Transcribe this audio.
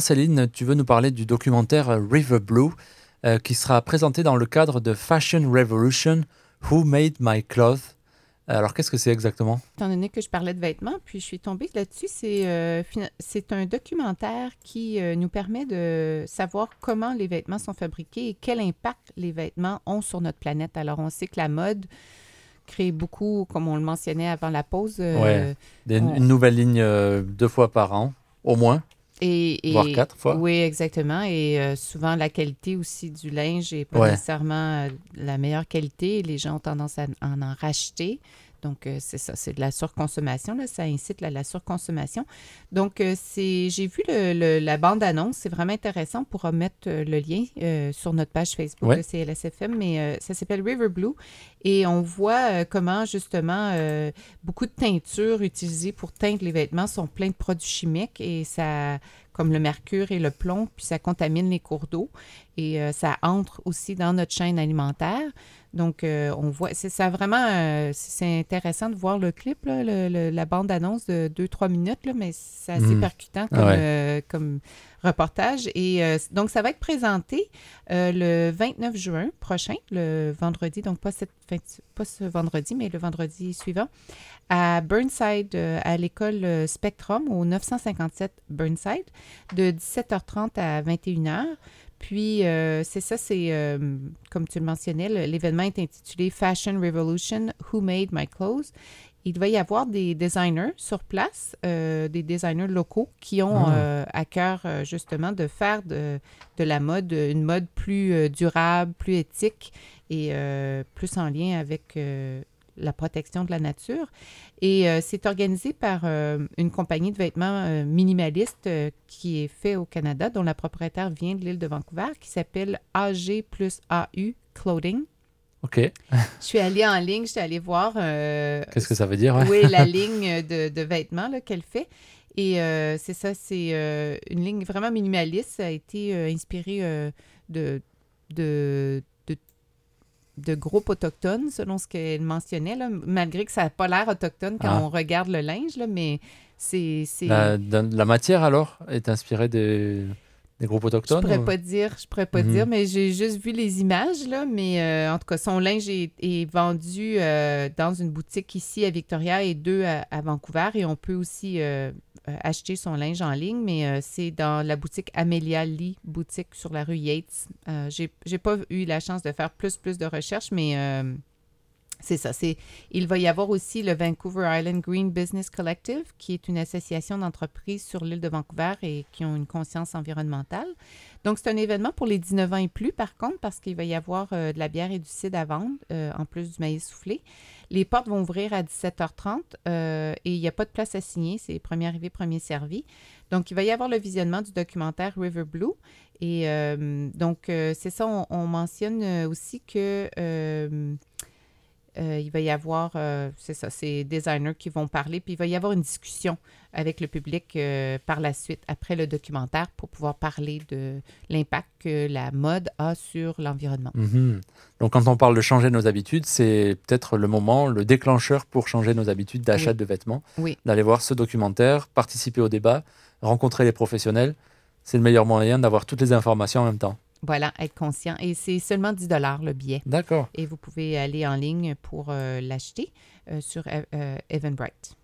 Céline, tu veux nous parler du documentaire River Blue euh, qui sera présenté dans le cadre de Fashion Revolution Who Made My Clothes? Alors, qu'est-ce que c'est exactement? Étant donné que je parlais de vêtements, puis je suis tombée là-dessus, c'est euh, c'est un documentaire qui euh, nous permet de savoir comment les vêtements sont fabriqués et quel impact les vêtements ont sur notre planète. Alors, on sait que la mode crée beaucoup, comme on le mentionnait avant la pause. Euh, Une nouvelle ligne deux fois par an, au moins. Et, voire quatre fois. Oui, exactement. Et souvent, la qualité aussi du linge n'est pas nécessairement la meilleure qualité. Les gens ont tendance à en, en racheter. Donc, euh, c'est ça, c'est de la surconsommation, là, ça incite à la surconsommation. Donc, euh, c'est, j'ai vu le, la bande-annonce, c'est vraiment intéressant. pour remettre euh, le lien sur notre page Facebook de CLSFM, mais ça s'appelle River Blue et on voit comment, justement, beaucoup de teintures utilisées pour teindre les vêtements sont pleins de produits chimiques et ça comme le mercure et le plomb, puis ça contamine les cours d'eau et ça entre aussi dans notre chaîne alimentaire. Donc, euh, on voit, c'est ça vraiment, euh, c'est intéressant de voir le clip, la bande-annonce de 2-3 minutes, là, mais c'est assez mm. percutant euh, comme, reportage. Et donc, ça va être présenté le 29 juin prochain, le vendredi, donc pas, cette, pas ce vendredi, mais le vendredi suivant, à Burnside, à l'école Spectrum, au 957 Burnside, de 17h30 à 21h. Puis, euh, c'est ça, c'est, euh, comme tu le mentionnais, l'événement est intitulé Fashion Revolution, Who Made My Clothes. Il va y avoir des designers sur place, euh, des designers locaux qui ont ah. à cœur justement de faire de, de, la mode une mode plus durable, plus éthique et plus en lien avec la protection de la nature. Et euh, c'est organisé par euh, une compagnie de vêtements euh, minimalistes qui est fait au Canada, dont la propriétaire vient de l'île de Vancouver, qui s'appelle AG plus AU Clothing. OK. je suis allée en ligne, je suis allée voir. Qu'est-ce que ça veut dire? oui, la ligne de, de vêtements qu'elle fait. Et c'est ça, c'est une ligne vraiment minimaliste. Ça a été inspiré de, de de groupes autochtones, selon ce qu'elle mentionnait, malgré que ça n'a pas l'air autochtone quand ah. on regarde le linge, là, mais c'est... La, la, matière, alors, est inspirée des, des groupes autochtones? Je pourrais pas dire, je pourrais pas dire, mhm. mais j'ai juste vu les images, là, mais euh, en tout cas, son linge est, vendu euh, dans une boutique ici à Victoria et deux à, Vancouver, et on peut aussi euh, acheter son linge en ligne, mais c'est dans la boutique Amelia Lee, boutique sur la rue Yates. j'ai pas eu la chance de faire plus, plus de recherches, mais c'est ça. Il va y avoir aussi le Vancouver Island Green Business Collective, qui est une association d'entreprises sur l'île de Vancouver et qui ont une conscience environnementale. Donc, c'est un événement pour les 19 ans et plus, par contre, parce qu'il va y avoir euh, de la bière et du cidre à vendre, euh, en plus du maïs soufflé. Les portes vont ouvrir à 17h30 euh, et il n'y a pas de place à signer. C'est premier arrivé, premier servi. Donc, il va y avoir le visionnement du documentaire River Blue. Et donc, c'est ça, on mentionne aussi que euh, il va y avoir, euh, c'est ça, ces designers qui vont parler, puis il va y avoir une discussion avec le public euh, par la suite, après le documentaire, pour pouvoir parler de l'impact que la mode a sur l'environnement. Mhm. Donc, quand on parle de changer nos habitudes, c'est peut-être le moment, le déclencheur pour changer nos habitudes d'achat de vêtements, oui. d'aller voir ce documentaire, participer au débat, rencontrer les professionnels. C'est le meilleur moyen d'avoir toutes les informations en même temps. Voilà, être conscient. Et c'est seulement 10 dollars le billet. D'accord. Et vous pouvez aller en ligne pour euh, l'acheter euh, sur euh, Eventbrite.